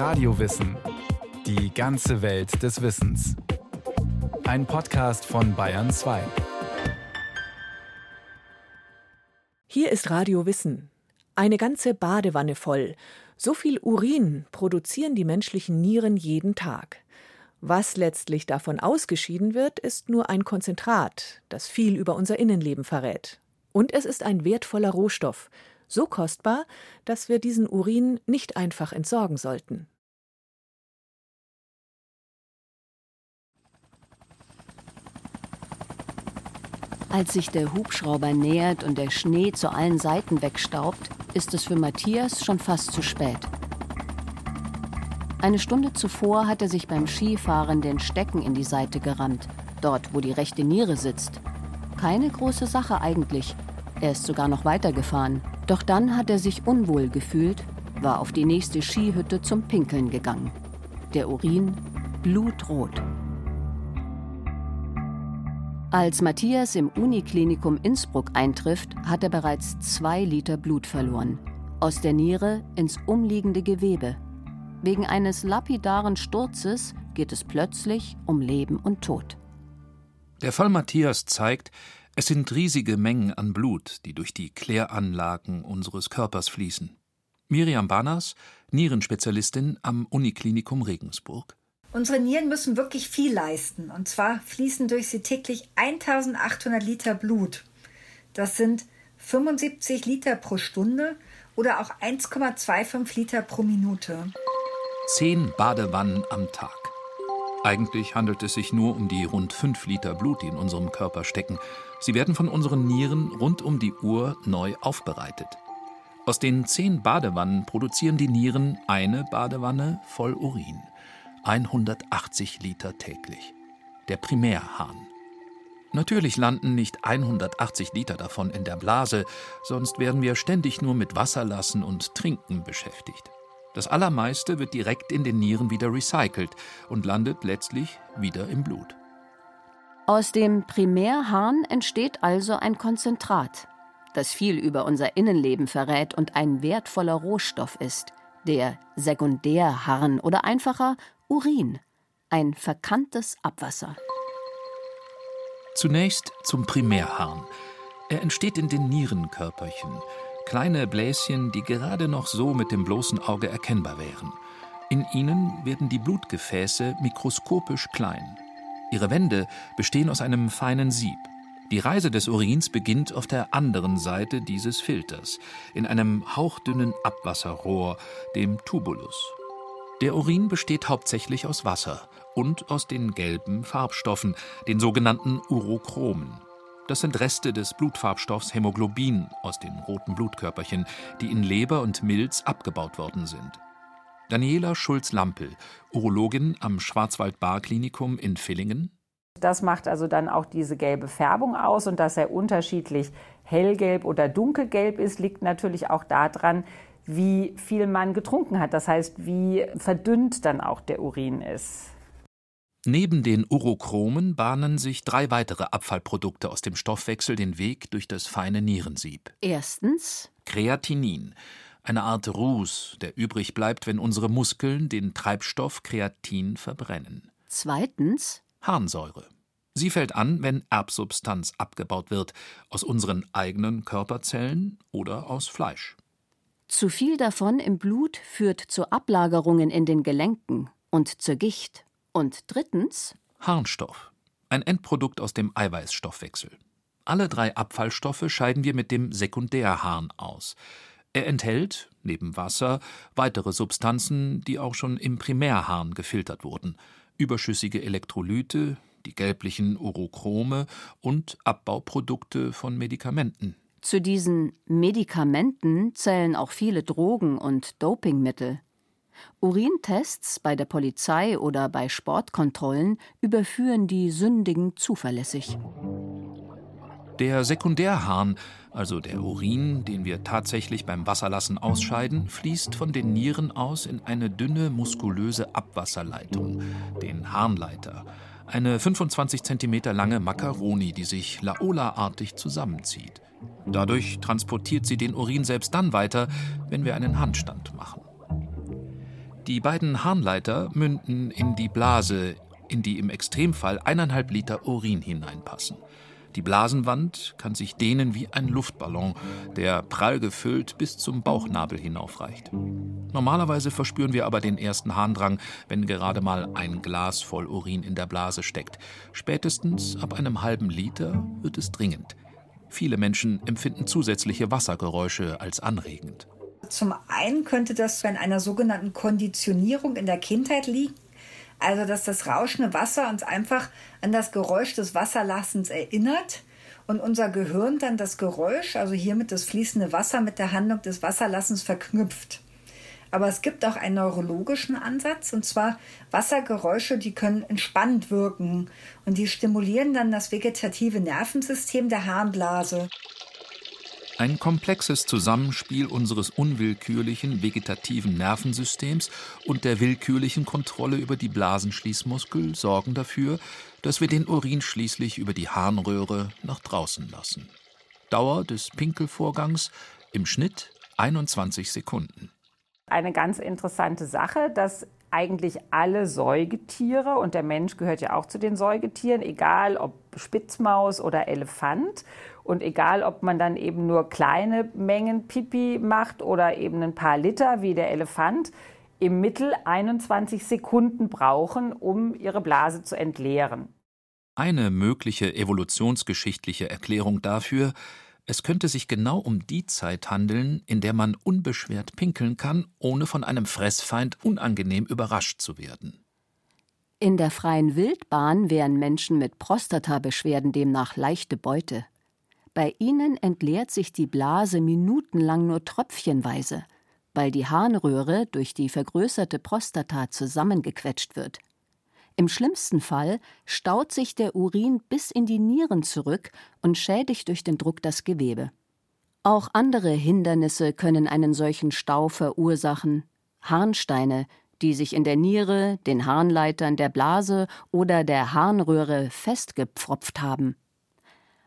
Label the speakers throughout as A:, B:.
A: Radiowissen. Die ganze Welt des Wissens. Ein Podcast von Bayern 2.
B: Hier ist Radio Wissen. Eine ganze Badewanne voll. So viel Urin produzieren die menschlichen Nieren jeden Tag. Was letztlich davon ausgeschieden wird, ist nur ein Konzentrat, das viel über unser Innenleben verrät. Und es ist ein wertvoller Rohstoff, so kostbar, dass wir diesen Urin nicht einfach entsorgen sollten.
C: Als sich der Hubschrauber nähert und der Schnee zu allen Seiten wegstaubt, ist es für Matthias schon fast zu spät. Eine Stunde zuvor hat er sich beim Skifahren den Stecken in die Seite gerammt, dort wo die rechte Niere sitzt. Keine große Sache eigentlich. Er ist sogar noch weitergefahren. Doch dann hat er sich unwohl gefühlt, war auf die nächste Skihütte zum Pinkeln gegangen. Der Urin blutrot. Als Matthias im Uniklinikum Innsbruck eintrifft, hat er bereits zwei Liter Blut verloren. Aus der Niere ins umliegende Gewebe. Wegen eines lapidaren Sturzes geht es plötzlich um Leben und Tod.
D: Der Fall Matthias zeigt, es sind riesige Mengen an Blut, die durch die Kläranlagen unseres Körpers fließen. Miriam Banas, Nierenspezialistin am Uniklinikum Regensburg.
E: Unsere Nieren müssen wirklich viel leisten. Und zwar fließen durch sie täglich 1800 Liter Blut. Das sind 75 Liter pro Stunde oder auch 1,25 Liter pro Minute.
D: Zehn Badewannen am Tag. Eigentlich handelt es sich nur um die rund 5 Liter Blut, die in unserem Körper stecken. Sie werden von unseren Nieren rund um die Uhr neu aufbereitet. Aus den zehn Badewannen produzieren die Nieren eine Badewanne voll Urin. 180 Liter täglich. Der Primärhahn. Natürlich landen nicht 180 Liter davon in der Blase, sonst werden wir ständig nur mit Wasserlassen und Trinken beschäftigt. Das Allermeiste wird direkt in den Nieren wieder recycelt und landet letztlich wieder im Blut.
C: Aus dem Primärharn entsteht also ein Konzentrat, das viel über unser Innenleben verrät und ein wertvoller Rohstoff ist, der Sekundärharn oder einfacher Urin, ein verkanntes Abwasser.
D: Zunächst zum Primärharn. Er entsteht in den Nierenkörperchen, kleine Bläschen, die gerade noch so mit dem bloßen Auge erkennbar wären. In ihnen werden die Blutgefäße mikroskopisch klein. Ihre Wände bestehen aus einem feinen Sieb. Die Reise des Urins beginnt auf der anderen Seite dieses Filters, in einem hauchdünnen Abwasserrohr, dem Tubulus. Der Urin besteht hauptsächlich aus Wasser und aus den gelben Farbstoffen, den sogenannten Urochromen. Das sind Reste des Blutfarbstoffs Hämoglobin aus den roten Blutkörperchen, die in Leber und Milz abgebaut worden sind. Daniela Schulz-Lampel, Urologin am Schwarzwald-Bar-Klinikum in Villingen.
F: Das macht also dann auch diese gelbe Färbung aus und dass er unterschiedlich hellgelb oder dunkelgelb ist, liegt natürlich auch daran, wie viel man getrunken hat. Das heißt, wie verdünnt dann auch der Urin ist.
D: Neben den Urochromen bahnen sich drei weitere Abfallprodukte aus dem Stoffwechsel den Weg durch das feine Nierensieb.
C: Erstens
D: Kreatinin, eine Art Ruß, der übrig bleibt, wenn unsere Muskeln den Treibstoff Kreatin verbrennen.
C: Zweitens
D: Harnsäure. Sie fällt an, wenn Erbsubstanz abgebaut wird, aus unseren eigenen Körperzellen oder aus Fleisch.
C: Zu viel davon im Blut führt zu Ablagerungen in den Gelenken und zur Gicht. Und drittens
D: Harnstoff, ein Endprodukt aus dem Eiweißstoffwechsel. Alle drei Abfallstoffe scheiden wir mit dem Sekundärharn aus. Er enthält, neben Wasser, weitere Substanzen, die auch schon im Primärharn gefiltert wurden. Überschüssige Elektrolyte, die gelblichen Urochrome und Abbauprodukte von Medikamenten.
C: Zu diesen Medikamenten zählen auch viele Drogen und Dopingmittel. Urintests bei der Polizei oder bei Sportkontrollen überführen die Sündigen zuverlässig.
D: Der Sekundärharn, also der Urin, den wir tatsächlich beim Wasserlassen ausscheiden, fließt von den Nieren aus in eine dünne, muskulöse Abwasserleitung, den Harnleiter. Eine 25 cm lange Makaroni, die sich Laola-artig zusammenzieht. Dadurch transportiert sie den Urin selbst dann weiter, wenn wir einen Handstand machen. Die beiden Harnleiter münden in die Blase, in die im Extremfall eineinhalb Liter Urin hineinpassen. Die Blasenwand kann sich dehnen wie ein Luftballon, der prall gefüllt bis zum Bauchnabel hinaufreicht. Normalerweise verspüren wir aber den ersten Harndrang, wenn gerade mal ein Glas voll Urin in der Blase steckt. Spätestens ab einem halben Liter wird es dringend. Viele Menschen empfinden zusätzliche Wassergeräusche als anregend.
E: Zum einen könnte das an einer sogenannten Konditionierung in der Kindheit liegen. Also, dass das rauschende Wasser uns einfach an das Geräusch des Wasserlassens erinnert und unser Gehirn dann das Geräusch, also hiermit das fließende Wasser, mit der Handlung des Wasserlassens verknüpft. Aber es gibt auch einen neurologischen Ansatz, und zwar Wassergeräusche, die können entspannend wirken und die stimulieren dann das vegetative Nervensystem der Harnblase.
D: Ein komplexes Zusammenspiel unseres unwillkürlichen vegetativen Nervensystems und der willkürlichen Kontrolle über die Blasenschließmuskel sorgen dafür, dass wir den Urin schließlich über die Harnröhre nach draußen lassen. Dauer des Pinkelvorgangs im Schnitt 21 Sekunden.
F: Eine ganz interessante Sache, dass eigentlich alle Säugetiere, und der Mensch gehört ja auch zu den Säugetieren, egal ob Spitzmaus oder Elefant, und egal, ob man dann eben nur kleine Mengen Pipi macht oder eben ein paar Liter wie der Elefant, im Mittel 21 Sekunden brauchen, um ihre Blase zu entleeren.
D: Eine mögliche evolutionsgeschichtliche Erklärung dafür, es könnte sich genau um die Zeit handeln, in der man unbeschwert pinkeln kann, ohne von einem Fressfeind unangenehm überrascht zu werden.
C: In der freien Wildbahn wären Menschen mit Prostatabeschwerden demnach leichte Beute. Bei ihnen entleert sich die Blase minutenlang nur tröpfchenweise, weil die Harnröhre durch die vergrößerte Prostata zusammengequetscht wird. Im schlimmsten Fall staut sich der Urin bis in die Nieren zurück und schädigt durch den Druck das Gewebe. Auch andere Hindernisse können einen solchen Stau verursachen. Harnsteine, die sich in der Niere, den Harnleitern der Blase oder der Harnröhre festgepfropft haben.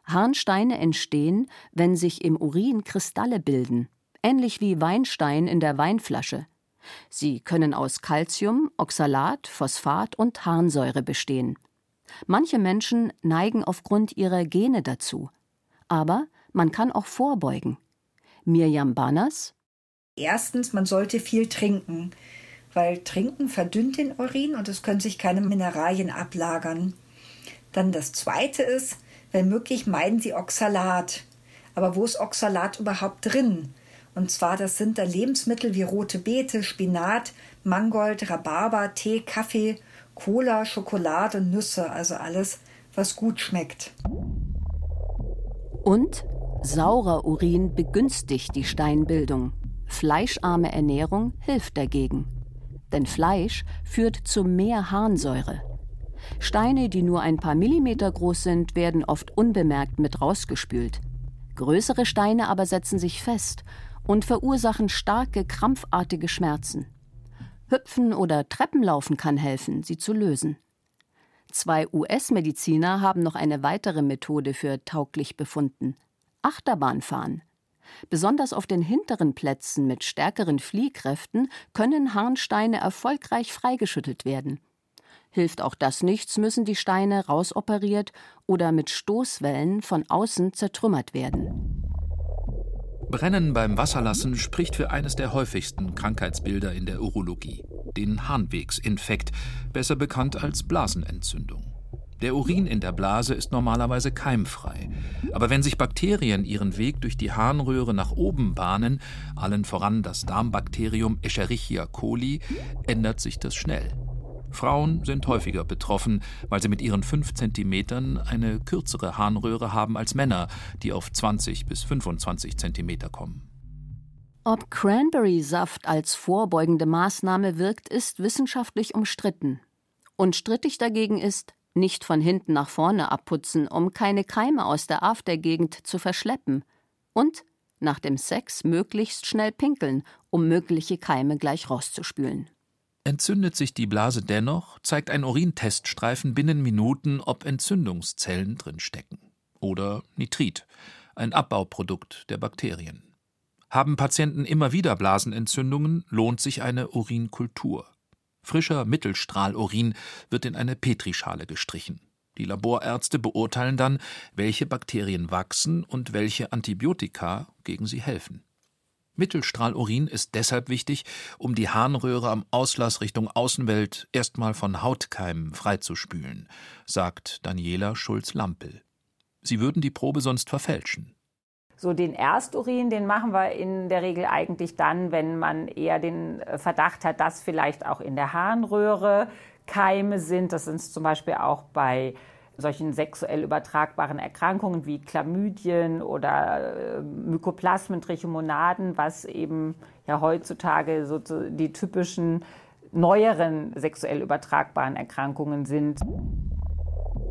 C: Harnsteine entstehen, wenn sich im Urin Kristalle bilden, ähnlich wie Weinstein in der Weinflasche. Sie können aus Calcium, Oxalat, Phosphat und Harnsäure bestehen. Manche Menschen neigen aufgrund ihrer Gene dazu. Aber man kann auch vorbeugen. Mirjam Banas
E: Erstens, man sollte viel trinken, weil Trinken verdünnt den Urin und es können sich keine Mineralien ablagern. Dann das zweite ist, wenn möglich meiden Sie Oxalat. Aber wo ist Oxalat überhaupt drin? Und zwar, das sind da Lebensmittel wie rote Beete, Spinat, Mangold, Rhabarber, Tee, Kaffee, Cola, Schokolade und Nüsse, also alles, was gut schmeckt.
C: Und saurer Urin begünstigt die Steinbildung. Fleischarme Ernährung hilft dagegen. Denn Fleisch führt zu mehr Harnsäure. Steine, die nur ein paar Millimeter groß sind, werden oft unbemerkt mit rausgespült. Größere Steine aber setzen sich fest und verursachen starke, krampfartige Schmerzen. Hüpfen oder Treppenlaufen kann helfen, sie zu lösen. Zwei US-Mediziner haben noch eine weitere Methode für tauglich befunden: Achterbahnfahren. Besonders auf den hinteren Plätzen mit stärkeren Fliehkräften können Harnsteine erfolgreich freigeschüttelt werden. Hilft auch das nichts, müssen die Steine rausoperiert oder mit Stoßwellen von außen zertrümmert werden.
D: Brennen beim Wasserlassen spricht für eines der häufigsten Krankheitsbilder in der Urologie, den Harnwegsinfekt, besser bekannt als Blasenentzündung. Der Urin in der Blase ist normalerweise keimfrei. Aber wenn sich Bakterien ihren Weg durch die Harnröhre nach oben bahnen, allen voran das Darmbakterium Escherichia coli, ändert sich das schnell. Frauen sind häufiger betroffen, weil sie mit ihren 5 cm eine kürzere Harnröhre haben als Männer, die auf 20 bis 25 cm kommen.
C: Ob Cranberry-Saft als vorbeugende Maßnahme wirkt, ist wissenschaftlich umstritten. Und strittig dagegen ist, nicht von hinten nach vorne abputzen, um keine Keime aus der Aftergegend zu verschleppen. Und nach dem Sex möglichst schnell pinkeln, um mögliche Keime gleich rauszuspülen.
D: Entzündet sich die Blase dennoch, zeigt ein Urinteststreifen binnen Minuten, ob Entzündungszellen drinstecken. Oder Nitrit, ein Abbauprodukt der Bakterien. Haben Patienten immer wieder Blasenentzündungen, lohnt sich eine Urinkultur. Frischer Mittelstrahlurin wird in eine Petrischale gestrichen. Die Laborärzte beurteilen dann, welche Bakterien wachsen und welche Antibiotika gegen sie helfen. Mittelstrahlurin ist deshalb wichtig, um die Harnröhre am Auslass Richtung Außenwelt erstmal von Hautkeimen freizuspülen, sagt Daniela Schulz-Lampel. Sie würden die Probe sonst verfälschen.
F: So den Ersturin, den machen wir in der Regel eigentlich dann, wenn man eher den Verdacht hat, dass vielleicht auch in der Harnröhre Keime sind. Das sind zum Beispiel auch bei solchen sexuell übertragbaren Erkrankungen wie Chlamydien oder äh, Mykoplasmen, Trichomonaden, was eben ja heutzutage so die typischen neueren sexuell übertragbaren Erkrankungen sind.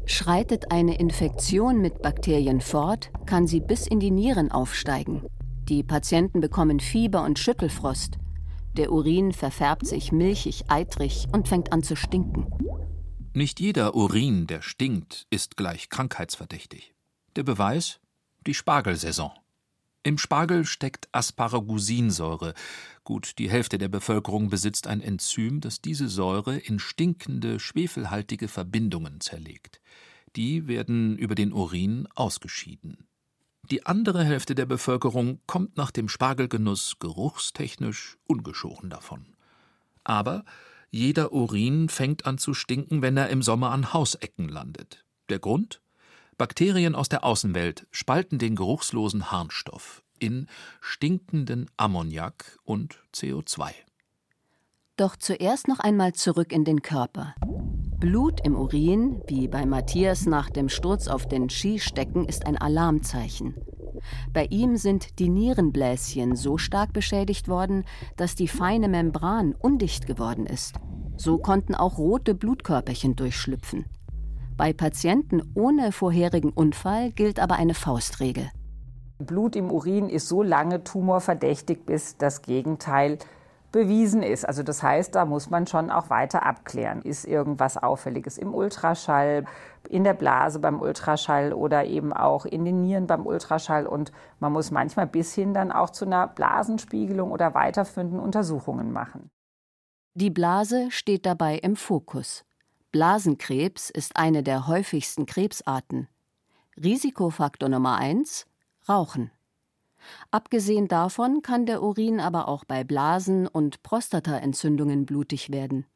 C: Schreitet eine Infektion mit Bakterien fort, kann sie bis in die Nieren aufsteigen. Die Patienten bekommen Fieber und Schüttelfrost. Der Urin verfärbt sich milchig, eitrig und fängt an zu stinken.
D: Nicht jeder Urin, der stinkt, ist gleich krankheitsverdächtig. Der Beweis? Die Spargelsaison. Im Spargel steckt Asparagusinsäure. Gut, die Hälfte der Bevölkerung besitzt ein Enzym, das diese Säure in stinkende, schwefelhaltige Verbindungen zerlegt. Die werden über den Urin ausgeschieden. Die andere Hälfte der Bevölkerung kommt nach dem Spargelgenuss geruchstechnisch ungeschoren davon. Aber jeder Urin fängt an zu stinken, wenn er im Sommer an Hausecken landet. Der Grund? Bakterien aus der Außenwelt spalten den geruchslosen Harnstoff in stinkenden Ammoniak und CO2.
C: Doch zuerst noch einmal zurück in den Körper. Blut im Urin, wie bei Matthias nach dem Sturz auf den Skistecken, ist ein Alarmzeichen. Bei ihm sind die Nierenbläschen so stark beschädigt worden, dass die feine Membran undicht geworden ist. So konnten auch rote Blutkörperchen durchschlüpfen. Bei Patienten ohne vorherigen Unfall gilt aber eine Faustregel.
F: Blut im Urin ist so lange tumorverdächtig, bis das Gegenteil bewiesen ist. Also das heißt, da muss man schon auch weiter abklären. Ist irgendwas Auffälliges im Ultraschall, in der Blase beim Ultraschall oder eben auch in den Nieren beim Ultraschall. Und man muss manchmal bis hin dann auch zu einer Blasenspiegelung oder weiterführenden Untersuchungen machen.
C: Die Blase steht dabei im Fokus. Blasenkrebs ist eine der häufigsten Krebsarten. Risikofaktor Nummer 1 Rauchen. Abgesehen davon kann der Urin aber auch bei Blasen- und Prostataentzündungen blutig werden.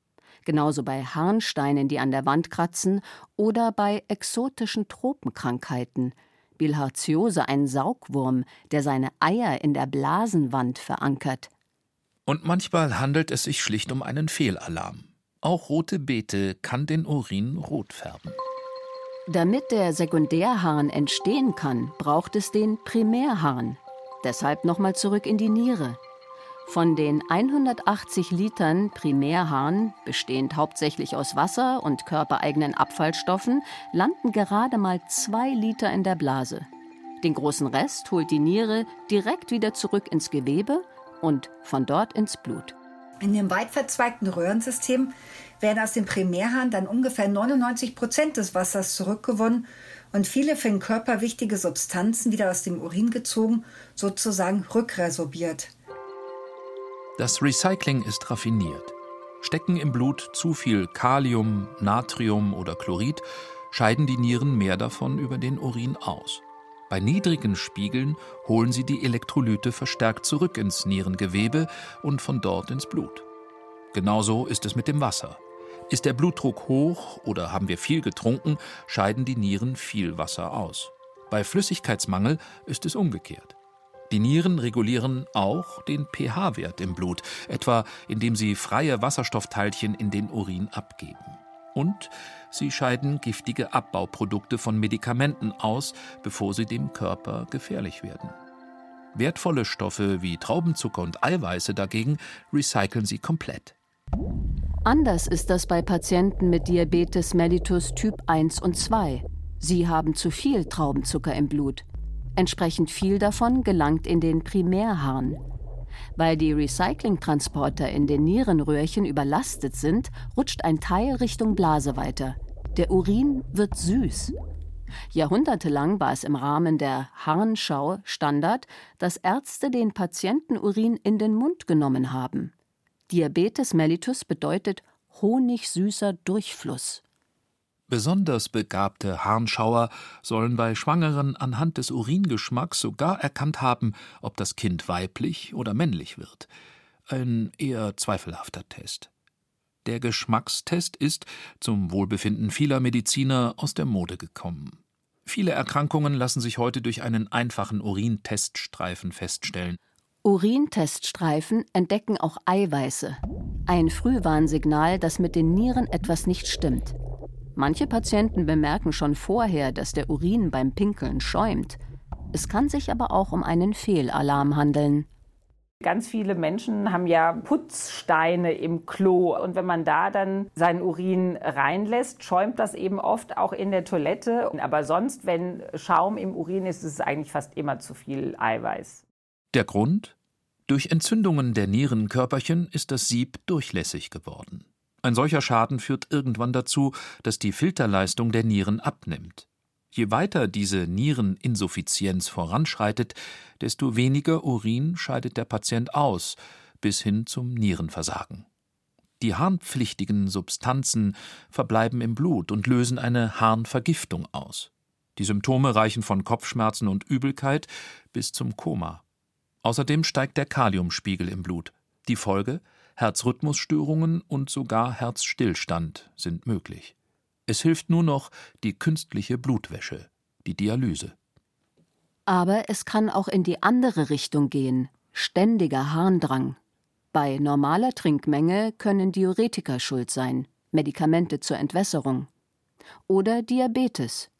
C: Genauso bei Harnsteinen, die an der Wand kratzen, oder bei exotischen Tropenkrankheiten. Bilharziose, ein Saugwurm, der seine Eier in der Blasenwand verankert.
D: Und manchmal handelt es sich schlicht um einen Fehlalarm. Auch rote Beete kann den Urin rot färben.
C: Damit der Sekundärharn entstehen kann, braucht es den Primärharn, Deshalb nochmal zurück in die Niere. Von den 180 Litern Primärharn, bestehend hauptsächlich aus Wasser und körpereigenen Abfallstoffen, landen gerade mal zwei Liter in der Blase. Den großen Rest holt die Niere direkt wieder zurück ins Gewebe und von dort ins Blut.
E: In dem weit verzweigten Röhrensystem werden aus dem Primärhahn dann ungefähr 99 Prozent des Wassers zurückgewonnen und viele für den Körper wichtige Substanzen wieder aus dem Urin gezogen, sozusagen rückresorbiert.
D: Das Recycling ist raffiniert. Stecken im Blut zu viel Kalium, Natrium oder Chlorid, scheiden die Nieren mehr davon über den Urin aus. Bei niedrigen Spiegeln holen sie die Elektrolyte verstärkt zurück ins Nierengewebe und von dort ins Blut. Genauso ist es mit dem Wasser. Ist der Blutdruck hoch oder haben wir viel getrunken, scheiden die Nieren viel Wasser aus. Bei Flüssigkeitsmangel ist es umgekehrt. Die Nieren regulieren auch den pH-Wert im Blut, etwa indem sie freie Wasserstoffteilchen in den Urin abgeben. Und sie scheiden giftige Abbauprodukte von Medikamenten aus, bevor sie dem Körper gefährlich werden. Wertvolle Stoffe wie Traubenzucker und Eiweiße dagegen recyceln sie komplett.
C: Anders ist das bei Patienten mit Diabetes mellitus Typ 1 und 2. Sie haben zu viel Traubenzucker im Blut. Entsprechend viel davon gelangt in den Primärharn. Weil die Recyclingtransporter in den Nierenröhrchen überlastet sind, rutscht ein Teil Richtung Blase weiter. Der Urin wird süß. Jahrhundertelang war es im Rahmen der Harnschau Standard, dass Ärzte den Patientenurin in den Mund genommen haben. Diabetes mellitus bedeutet honigsüßer Durchfluss.
D: Besonders begabte Harnschauer sollen bei Schwangeren anhand des Uringeschmacks sogar erkannt haben, ob das Kind weiblich oder männlich wird. Ein eher zweifelhafter Test. Der Geschmackstest ist, zum Wohlbefinden vieler Mediziner, aus der Mode gekommen. Viele Erkrankungen lassen sich heute durch einen einfachen Urinteststreifen feststellen.
C: Urinteststreifen entdecken auch Eiweiße. Ein Frühwarnsignal, dass mit den Nieren etwas nicht stimmt. Manche Patienten bemerken schon vorher, dass der Urin beim Pinkeln schäumt. Es kann sich aber auch um einen Fehlalarm handeln.
F: Ganz viele Menschen haben ja Putzsteine im Klo und wenn man da dann seinen Urin reinlässt, schäumt das eben oft auch in der Toilette. Aber sonst, wenn Schaum im Urin ist, ist es eigentlich fast immer zu viel Eiweiß.
D: Der Grund? Durch Entzündungen der Nierenkörperchen ist das Sieb durchlässig geworden. Ein solcher Schaden führt irgendwann dazu, dass die Filterleistung der Nieren abnimmt. Je weiter diese Niereninsuffizienz voranschreitet, desto weniger Urin scheidet der Patient aus, bis hin zum Nierenversagen. Die harnpflichtigen Substanzen verbleiben im Blut und lösen eine Harnvergiftung aus. Die Symptome reichen von Kopfschmerzen und Übelkeit bis zum Koma. Außerdem steigt der Kaliumspiegel im Blut. Die Folge? Herzrhythmusstörungen und sogar Herzstillstand sind möglich. Es hilft nur noch die künstliche Blutwäsche, die Dialyse.
C: Aber es kann auch in die andere Richtung gehen. Ständiger Harndrang. Bei normaler Trinkmenge können Diuretika schuld sein, Medikamente zur Entwässerung. Oder Diabetes.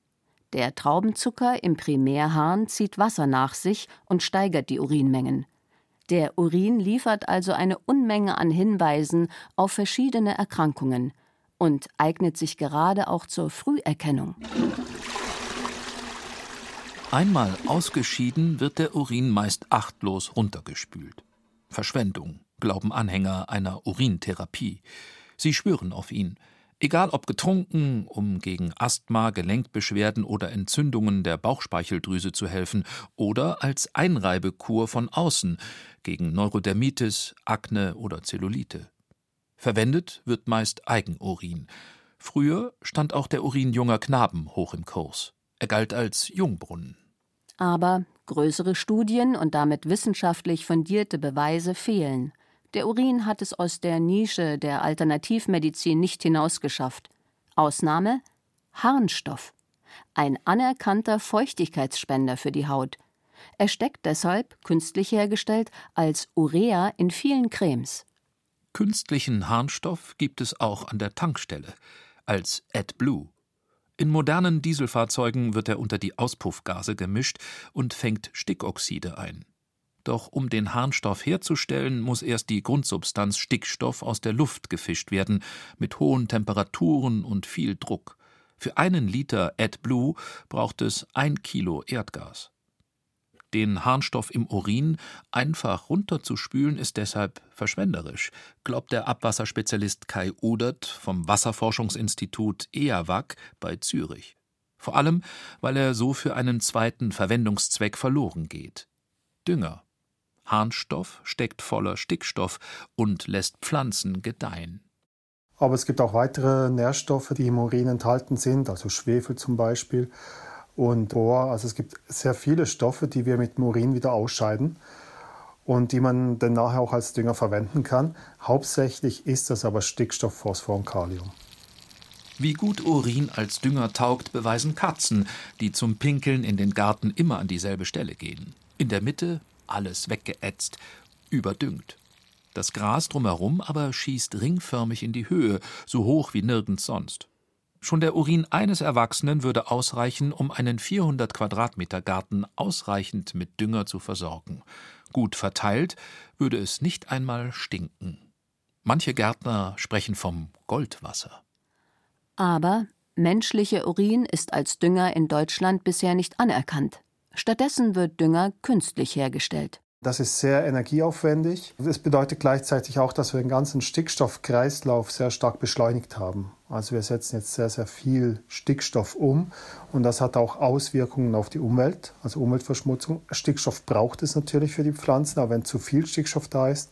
C: Der Traubenzucker im Primärharn zieht Wasser nach sich und steigert die Urinmengen. Der Urin liefert also eine Unmenge an Hinweisen auf verschiedene Erkrankungen und eignet sich gerade auch zur Früherkennung.
D: Einmal ausgeschieden wird der Urin meist achtlos runtergespült. Verschwendung, glauben Anhänger einer Urintherapie. Sie schwören auf ihn. Egal ob getrunken, um gegen Asthma, Gelenkbeschwerden oder Entzündungen der Bauchspeicheldrüse zu helfen, oder als Einreibekur von außen gegen Neurodermitis, Akne oder Zellulite. Verwendet wird meist Eigenurin. Früher stand auch der Urin junger Knaben hoch im Kurs. Er galt als Jungbrunnen.
C: Aber größere Studien und damit wissenschaftlich fundierte Beweise fehlen. Der Urin hat es aus der Nische der Alternativmedizin nicht hinausgeschafft. Ausnahme Harnstoff. Ein anerkannter Feuchtigkeitsspender für die Haut. Er steckt deshalb, künstlich hergestellt, als Urea in vielen Cremes.
D: Künstlichen Harnstoff gibt es auch an der Tankstelle, als AdBlue. In modernen Dieselfahrzeugen wird er unter die Auspuffgase gemischt und fängt Stickoxide ein. Doch um den Harnstoff herzustellen, muss erst die Grundsubstanz Stickstoff aus der Luft gefischt werden, mit hohen Temperaturen und viel Druck. Für einen Liter AdBlue braucht es ein Kilo Erdgas. Den Harnstoff im Urin einfach runterzuspülen ist deshalb verschwenderisch, glaubt der Abwasserspezialist Kai Udert vom Wasserforschungsinstitut EAWAG bei Zürich. Vor allem, weil er so für einen zweiten Verwendungszweck verloren geht. Dünger. Harnstoff steckt voller Stickstoff und lässt Pflanzen gedeihen.
G: Aber es gibt auch weitere Nährstoffe, die im Urin enthalten sind, also Schwefel zum Beispiel und Bohr. Also es gibt sehr viele Stoffe, die wir mit dem Urin wieder ausscheiden und die man dann nachher auch als Dünger verwenden kann. Hauptsächlich ist das aber Stickstoff, Phosphor und Kalium.
D: Wie gut Urin als Dünger taugt, beweisen Katzen, die zum Pinkeln in den Garten immer an dieselbe Stelle gehen. In der Mitte alles weggeätzt, überdüngt. Das Gras drumherum aber schießt ringförmig in die Höhe, so hoch wie nirgends sonst. Schon der Urin eines Erwachsenen würde ausreichen, um einen 400 Quadratmeter Garten ausreichend mit Dünger zu versorgen. Gut verteilt würde es nicht einmal stinken. Manche Gärtner sprechen vom Goldwasser.
C: Aber menschlicher Urin ist als Dünger in Deutschland bisher nicht anerkannt. Stattdessen wird Dünger künstlich hergestellt.
G: Das ist sehr energieaufwendig. Das bedeutet gleichzeitig auch, dass wir den ganzen Stickstoffkreislauf sehr stark beschleunigt haben. Also wir setzen jetzt sehr, sehr viel Stickstoff um und das hat auch Auswirkungen auf die Umwelt, also Umweltverschmutzung. Stickstoff braucht es natürlich für die Pflanzen, aber wenn zu viel Stickstoff da ist,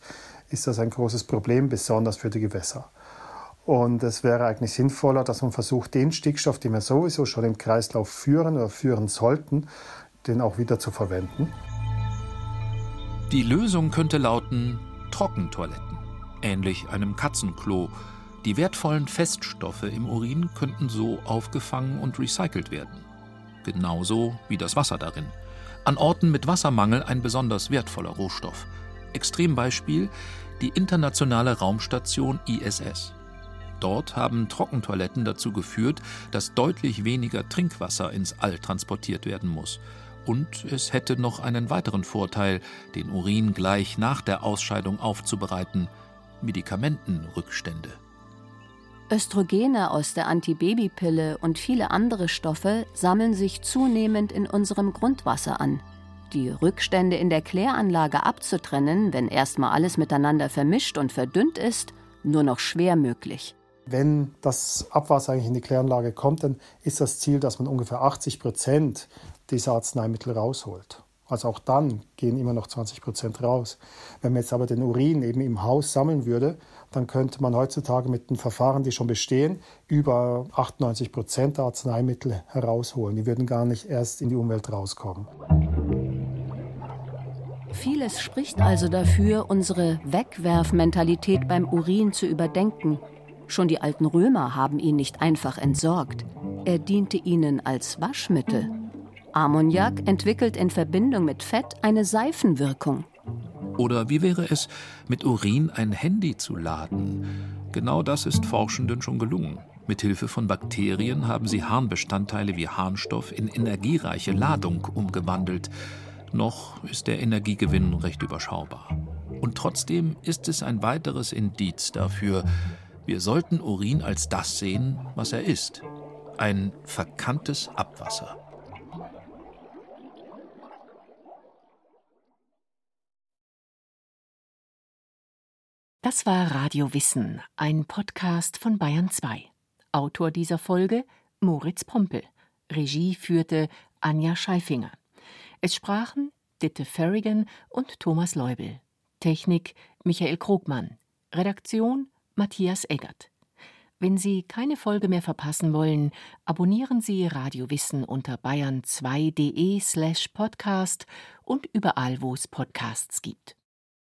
G: ist das ein großes Problem, besonders für die Gewässer. Und es wäre eigentlich sinnvoller, dass man versucht, den Stickstoff, den wir sowieso schon im Kreislauf führen oder führen sollten, den auch wieder zu verwenden.
D: Die Lösung könnte lauten Trockentoiletten, ähnlich einem Katzenklo. Die wertvollen Feststoffe im Urin könnten so aufgefangen und recycelt werden. Genauso wie das Wasser darin. An Orten mit Wassermangel ein besonders wertvoller Rohstoff. Extrembeispiel die internationale Raumstation ISS. Dort haben Trockentoiletten dazu geführt, dass deutlich weniger Trinkwasser ins All transportiert werden muss. Und es hätte noch einen weiteren Vorteil, den Urin gleich nach der Ausscheidung aufzubereiten Medikamentenrückstände.
C: Östrogene aus der Antibabypille und viele andere Stoffe sammeln sich zunehmend in unserem Grundwasser an. Die Rückstände in der Kläranlage abzutrennen, wenn erstmal alles miteinander vermischt und verdünnt ist, nur noch schwer möglich.
G: Wenn das Abwasser eigentlich in die Kläranlage kommt, dann ist das Ziel, dass man ungefähr 80 Prozent dieser Arzneimittel rausholt. Also auch dann gehen immer noch 20 Prozent raus. Wenn man jetzt aber den Urin eben im Haus sammeln würde, dann könnte man heutzutage mit den Verfahren, die schon bestehen, über 98 Prozent der Arzneimittel herausholen. Die würden gar nicht erst in die Umwelt rauskommen.
C: Vieles spricht also dafür, unsere Wegwerfmentalität beim Urin zu überdenken. Schon die alten Römer haben ihn nicht einfach entsorgt. Er diente ihnen als Waschmittel. Ammoniak entwickelt in Verbindung mit Fett eine Seifenwirkung.
D: Oder wie wäre es, mit Urin ein Handy zu laden? Genau das ist Forschenden schon gelungen. Mithilfe von Bakterien haben sie Harnbestandteile wie Harnstoff in energiereiche Ladung umgewandelt. Noch ist der Energiegewinn recht überschaubar. Und trotzdem ist es ein weiteres Indiz dafür, wir sollten Urin als das sehen, was er ist. Ein verkanntes Abwasser.
B: Das war Radio Wissen, ein Podcast von Bayern 2. Autor dieser Folge Moritz Pompel. Regie führte Anja Scheifinger. Es sprachen Ditte Ferrigan und Thomas Leubel. Technik Michael Krogmann. Redaktion Matthias Eggert. Wenn Sie keine Folge mehr verpassen wollen, abonnieren Sie Radio Wissen unter bayern2.de slash podcast und überall, wo es Podcasts gibt.